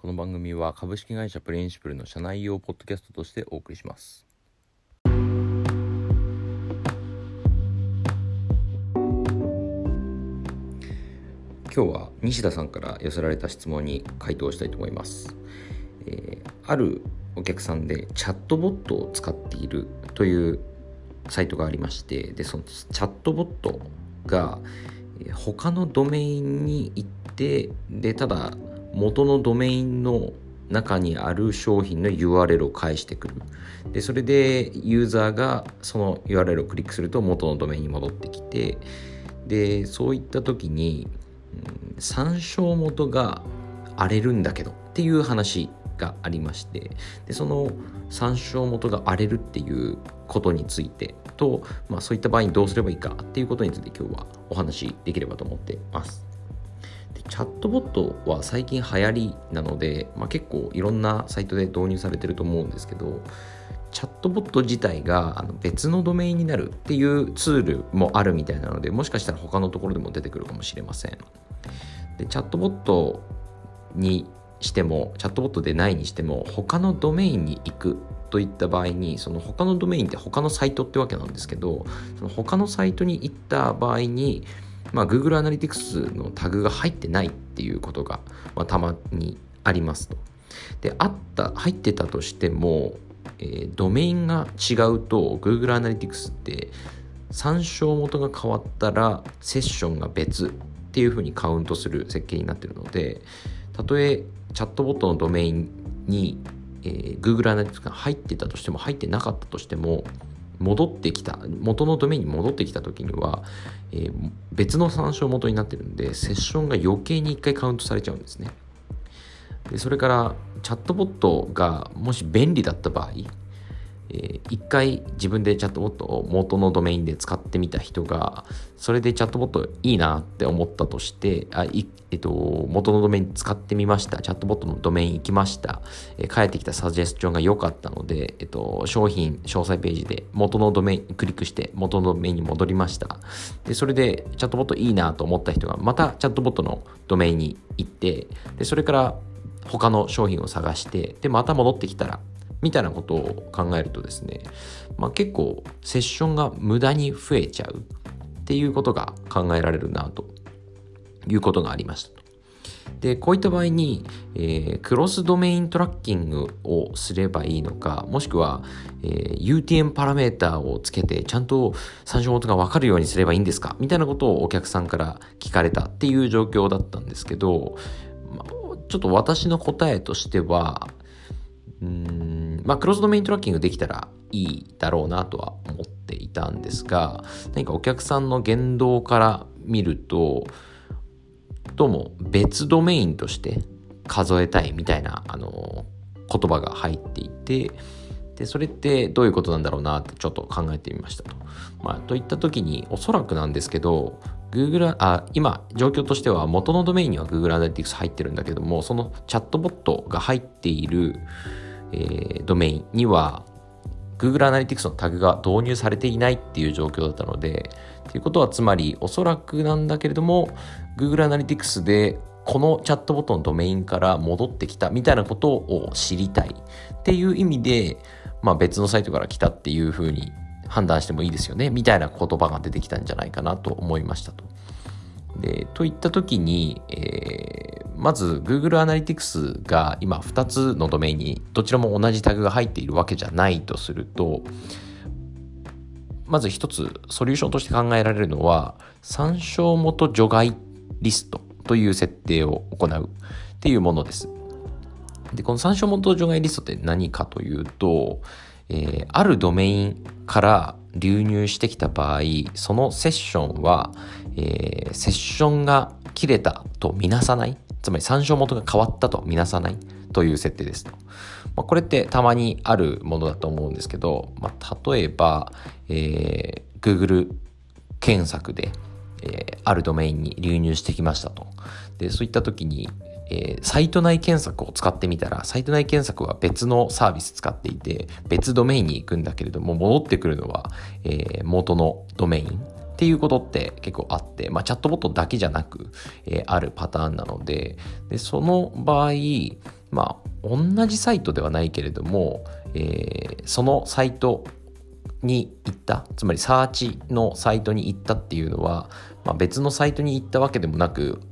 この番組は株式会社プリンシプルの社内用ポッドキャストとしてお送りします。今日は西田さんから寄せられた質問に回答したいと思います、えー、あるお客さんでチャットボットを使っているというサイトがありましてでそのチャットボットが他のドメインに行ってでただ元のドメインの中にある商品の URL を返してくるでそれでユーザーがその URL をクリックすると元のドメインに戻ってきてでそういった時に参照元が荒れるんだけどっていう話がありましてでその参照元が荒れるっていうことについてと、まあ、そういった場合にどうすればいいかっていうことについて今日はお話しできればと思ってます。でチャットボットは最近流行りなので、まあ、結構いろんなサイトで導入されてると思うんですけどチャットボット自体があの別のドメインになるっていうツールもあるみたいなのでもしかしたら他のところでも出てくるかもしれません。でチャットボットにしてもチャットボットでないにしても他のドメインに行くといった場合にその他のドメインって他のサイトってわけなんですけどその他のサイトに行った場合に、まあ、Google アナリティクスのタグが入ってないっていうことが、まあ、たまにありますと。であった入ってたとしても、えー、ドメインが違うと Google アナリティクスって参照元が変わったらセッションが別っていうふうにカウントする設計になってるのでたとえチャットボットのドメインに、えー、Google アナリティクスが入ってたとしても入ってなかったとしても戻ってきた元のドメインに戻ってきた時には、えー、別の参照元になってるんでセッションが余計に1回カウントされちゃうんですね。でそれからチャットボットがもし便利だった場合えー、一回自分でチャットボットを元のドメインで使ってみた人がそれでチャットボットいいなって思ったとしてあい、えっと、元のドメイン使ってみました。チャットボットのドメイン行きました、えー、返ってきたサジェスチョンが良かったので、えっと、商品詳細ページで元のドメインクリックして元のドメインに戻りました。でそれでチャットボットいいなと思った人がまたチャットボットのドメインに行ってでそれから他の商品を探してでまた戻ってきたらみたいなことを考えるとですね、まあ、結構セッションが無駄に増えちゃうっていうことが考えられるなということがありました。で、こういった場合に、えー、クロスドメイントラッキングをすればいいのか、もしくは、えー、UTM パラメータをつけて、ちゃんと参照元がわかるようにすればいいんですかみたいなことをお客さんから聞かれたっていう状況だったんですけど、まあ、ちょっと私の答えとしては、うんまあ、クロスドメイントラッキングできたらいいだろうなとは思っていたんですが、何かお客さんの言動から見ると、どうも別ドメインとして数えたいみたいな、あの、言葉が入っていて、で、それってどういうことなんだろうなってちょっと考えてみましたと。まあ、といった時に、おそらくなんですけど、Google、あ、今、状況としては元のドメインには Google Analytics 入ってるんだけども、そのチャットボットが入っている、えー、ドメインには Google Analytics のタグが導入されていないっていう状況だったので、ということはつまりおそらくなんだけれども Google Analytics でこのチャットボットのドメインから戻ってきたみたいなことを知りたいっていう意味で、まあ、別のサイトから来たっていうふうに判断してもいいですよねみたいな言葉が出てきたんじゃないかなと思いましたと。でといった時に、えー、まず Google Analytics が今2つのドメインにどちらも同じタグが入っているわけじゃないとするとまず一つソリューションとして考えられるのは参照元除外リストという設定を行うっていうものです。で、この参照元除外リストって何かというと、えー、あるドメインから流入してきた場合、そのセッションは、えー、セッションが切れたとみなさない？つまり参照元が変わったとみなさない？という設定ですと。まあ、これってたまにあるものだと思うんですけど、まあ、例えば、えー、Google 検索で、えー、あるドメインに流入してきましたと。で、そういった時に、えー、サイト内検索を使ってみたら、サイト内検索は別のサービス使っていて、別ドメインに行くんだけれども、戻ってくるのは、えー、元のドメインっていうことって結構あって、まあ、チャットボットだけじゃなく、えー、あるパターンなのででその場合、まあ同じサイトではないけれども、えー、そのサイトに行ったつまりサーチのサイトに行ったっていうのは、まあ、別のサイトに行ったわけでもなく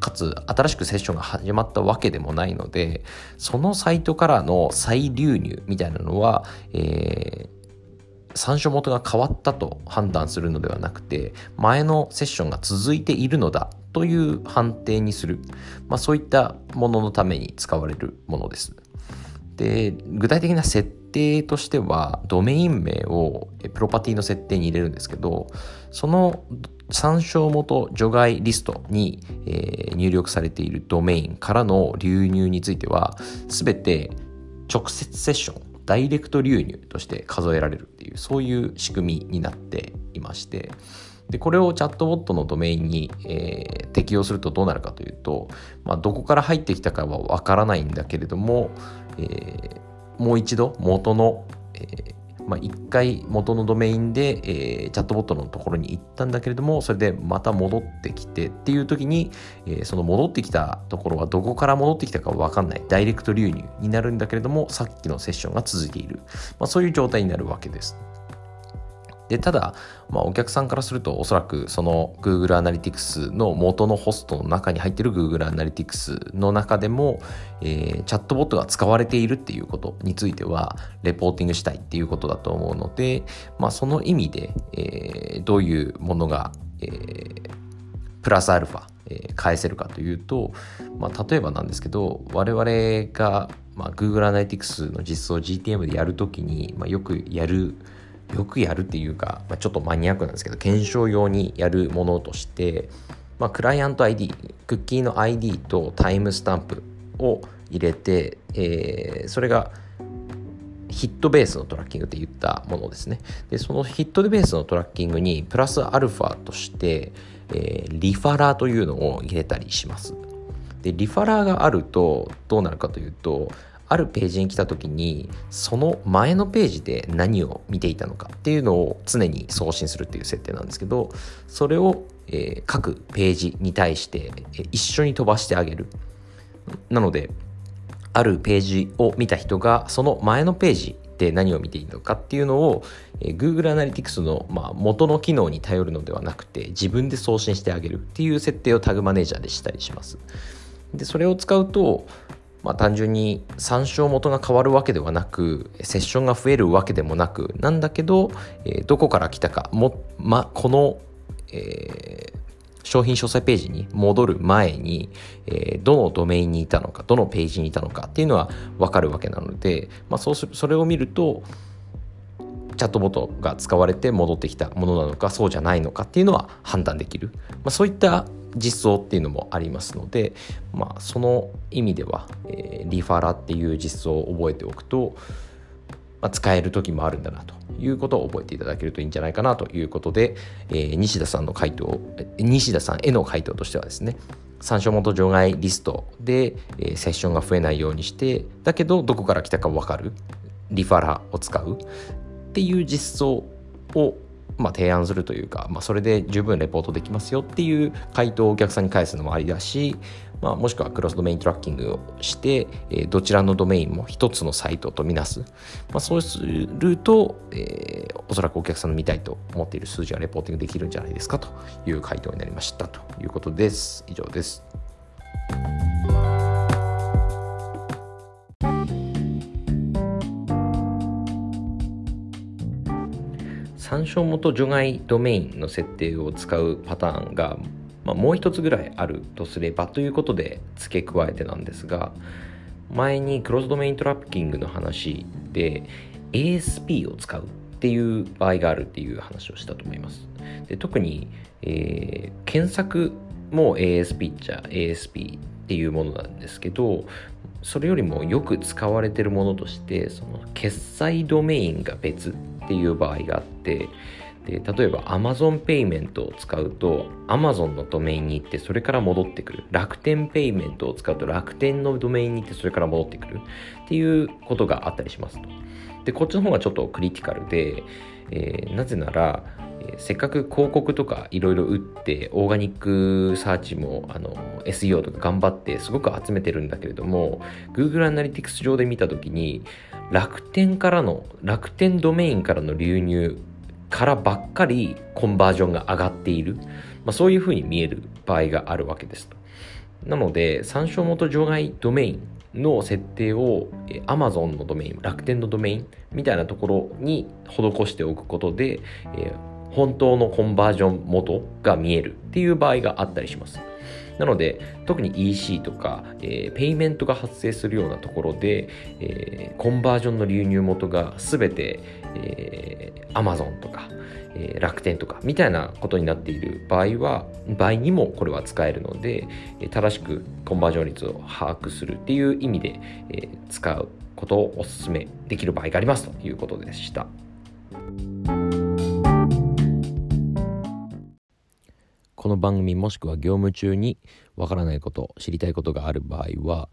かつ新しくセッションが始まったわけでもないのでそのサイトからの再流入みたいなのは、えー、参照元が変わったと判断するのではなくて前のセッションが続いているのだという判定にする、まあ、そういったもののために使われるものです。で具体的な設定としてはドメイン名をプロパティの設定に入れるんですけどその参照元除外リストに、え、入力されているドメインからの流入については全て直接セッションダイレクト流入として数えられるっていうそういう仕組みになっていまして。でこれをチャットボットのドメインに、えー、適用するとどうなるかというと、まあ、どこから入ってきたかはわからないんだけれども、えー、もう一度元の、えー、まあ、1回元のドメインで、えー、チャットボットのところに行ったんだけれどもそれでまた戻ってきてっていう時に、えー、その戻ってきたところはどこから戻ってきたか分かんないダイレクト流入になるんだけれどもさっきのセッションが続いている、まあ、そういう状態になるわけです。でただ、まあ、お客さんからするとおそらくその Google Analytics の元のホストの中に入っている Google Analytics の中でも、えー、チャットボットが使われているっていうことについてはレポーティングしたいっていうことだと思うので、まあ、その意味で、えー、どういうものが、えー、プラスアルファ、え、返せるかというと、まあ、例えばなんですけど我々が、まあ、Google Analytics の実装 GTM でやるときに、まあ、よくやるよくやるっていうか、まあ、ちょっとマニアックなんですけど検証用にやるものとして、まあ、クライアント ID クッキーの ID とタイムスタンプを入れて、えー、それがヒットベースのトラッキングって言ったものですね。でそのヒットベースのトラッキングにプラスアルファとして、えー、リファラーというのを入れたりします。でリファラーがあるとどうなるかというとあるページに来た時にその前のページで何を見ていたのかっていうのを常に送信するっていう設定なんですけどそれを、えー、各ページに対して、え、一緒に飛ばしてあげる。なのであるページを見た人がその前のページで何を見ていいのかっていうのを、えー、Google Analytics の、まあ、元の機能に頼るのではなくて自分で送信してあげるっていう設定をタグマネージャーでしたりします。でそれを使うとまあ、単純に参照元が変わるわけではなくセッションが増えるわけでもなくなんだけど、えー、どこから来たかも、ま、この、えー、商品詳細ページに戻る前に、えー、どのドメインにいたのかどのページにいたのかっていうのは分かるわけなので、まあ、そうすそれを見るとチャットボットが使われて戻ってきたものなのかそうじゃないのかっていうのは判断できる、まあ、そういった実装っていうのもありますので、まあ、その意味では、えー、リファラっていう実装を覚えておくと、まあ、使える時もあるんだなということを覚えていただけるといいんじゃないかなということで、えー、西田さんの回答西田さんへの回答としてはですね参照元除外リストで、えー、セッションが増えないようにしてだけどどこから来たか分かるリファラを使うっていう実装をまあ、提案するというか、まあ、それで十分レポートできますよっていう回答をお客さんに返すのもありだし、まあ、もしくはクロスドメイントラッキングをして、えー、どちらのドメインも一つのサイトとみなす、まあ、そうすると、えー、おそらくお客さんの見たいと思っている数字がレポーティングできるんじゃないですかという回答になりましたということです以上です。参照元除外ドメインの設定を使うパターンが、まあ、もう一つぐらいあるとすればということで付け加えてなんですが前にクロスドメイントラッキングの話で ASP を使うっていう場合があるっていう話をしたと思います。で特に、えー、検索も ASP っちゃ ASP っていうものなんですけどそれよりもよく使われてるものとしてその決済ドメインが別っていう場合があってで例えば Amazon ペイメントを使うと Amazon のドメインに行ってそれから戻ってくる。楽天ペイメントを使うと楽天のドメインに行ってそれから戻ってくる。っていうことがあったりしますと。でこっちの方がちょっとクリティカルで、えー、なぜなら、せっかく広告とかいろいろ打ってオーガニックサーチもあの SEO とか頑張ってすごく集めてるんだけれども Google Analytics 上で見た時に楽天からの楽天ドメインからの流入からばっかりコンバージョンが上がっている、まあ、そういうふうに見える場合があるわけです。なので参照元除外ドメインの設定を Amazon のドメイン楽天のドメインみたいなところに施しておくことで、えー、本当のコンバージョン元が見えるっていう場合があったりします。なので、特に EC とか、えー、ペイメントが発生するようなところで、えー、コンバージョンの流入元がすべて、えー、Amazon とか、えー、楽天とかみたいなことになっている場合は、場合にもこれは使えるので、正しくコンバージョン率を把握するっていう意味で、えー、使うことをお勧めできる場合がありますということでした。この番組もしくは業務中にわからないこと知りたいことがある場合は、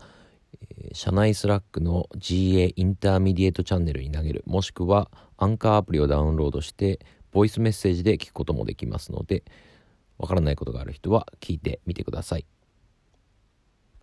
え、社内スラックの GA Intermediate チャンネルに投げるもしくはアンカーアプリをダウンロードしてボイスメッセージで聞くこともできますのでわからないことがある人は聞いてみてください。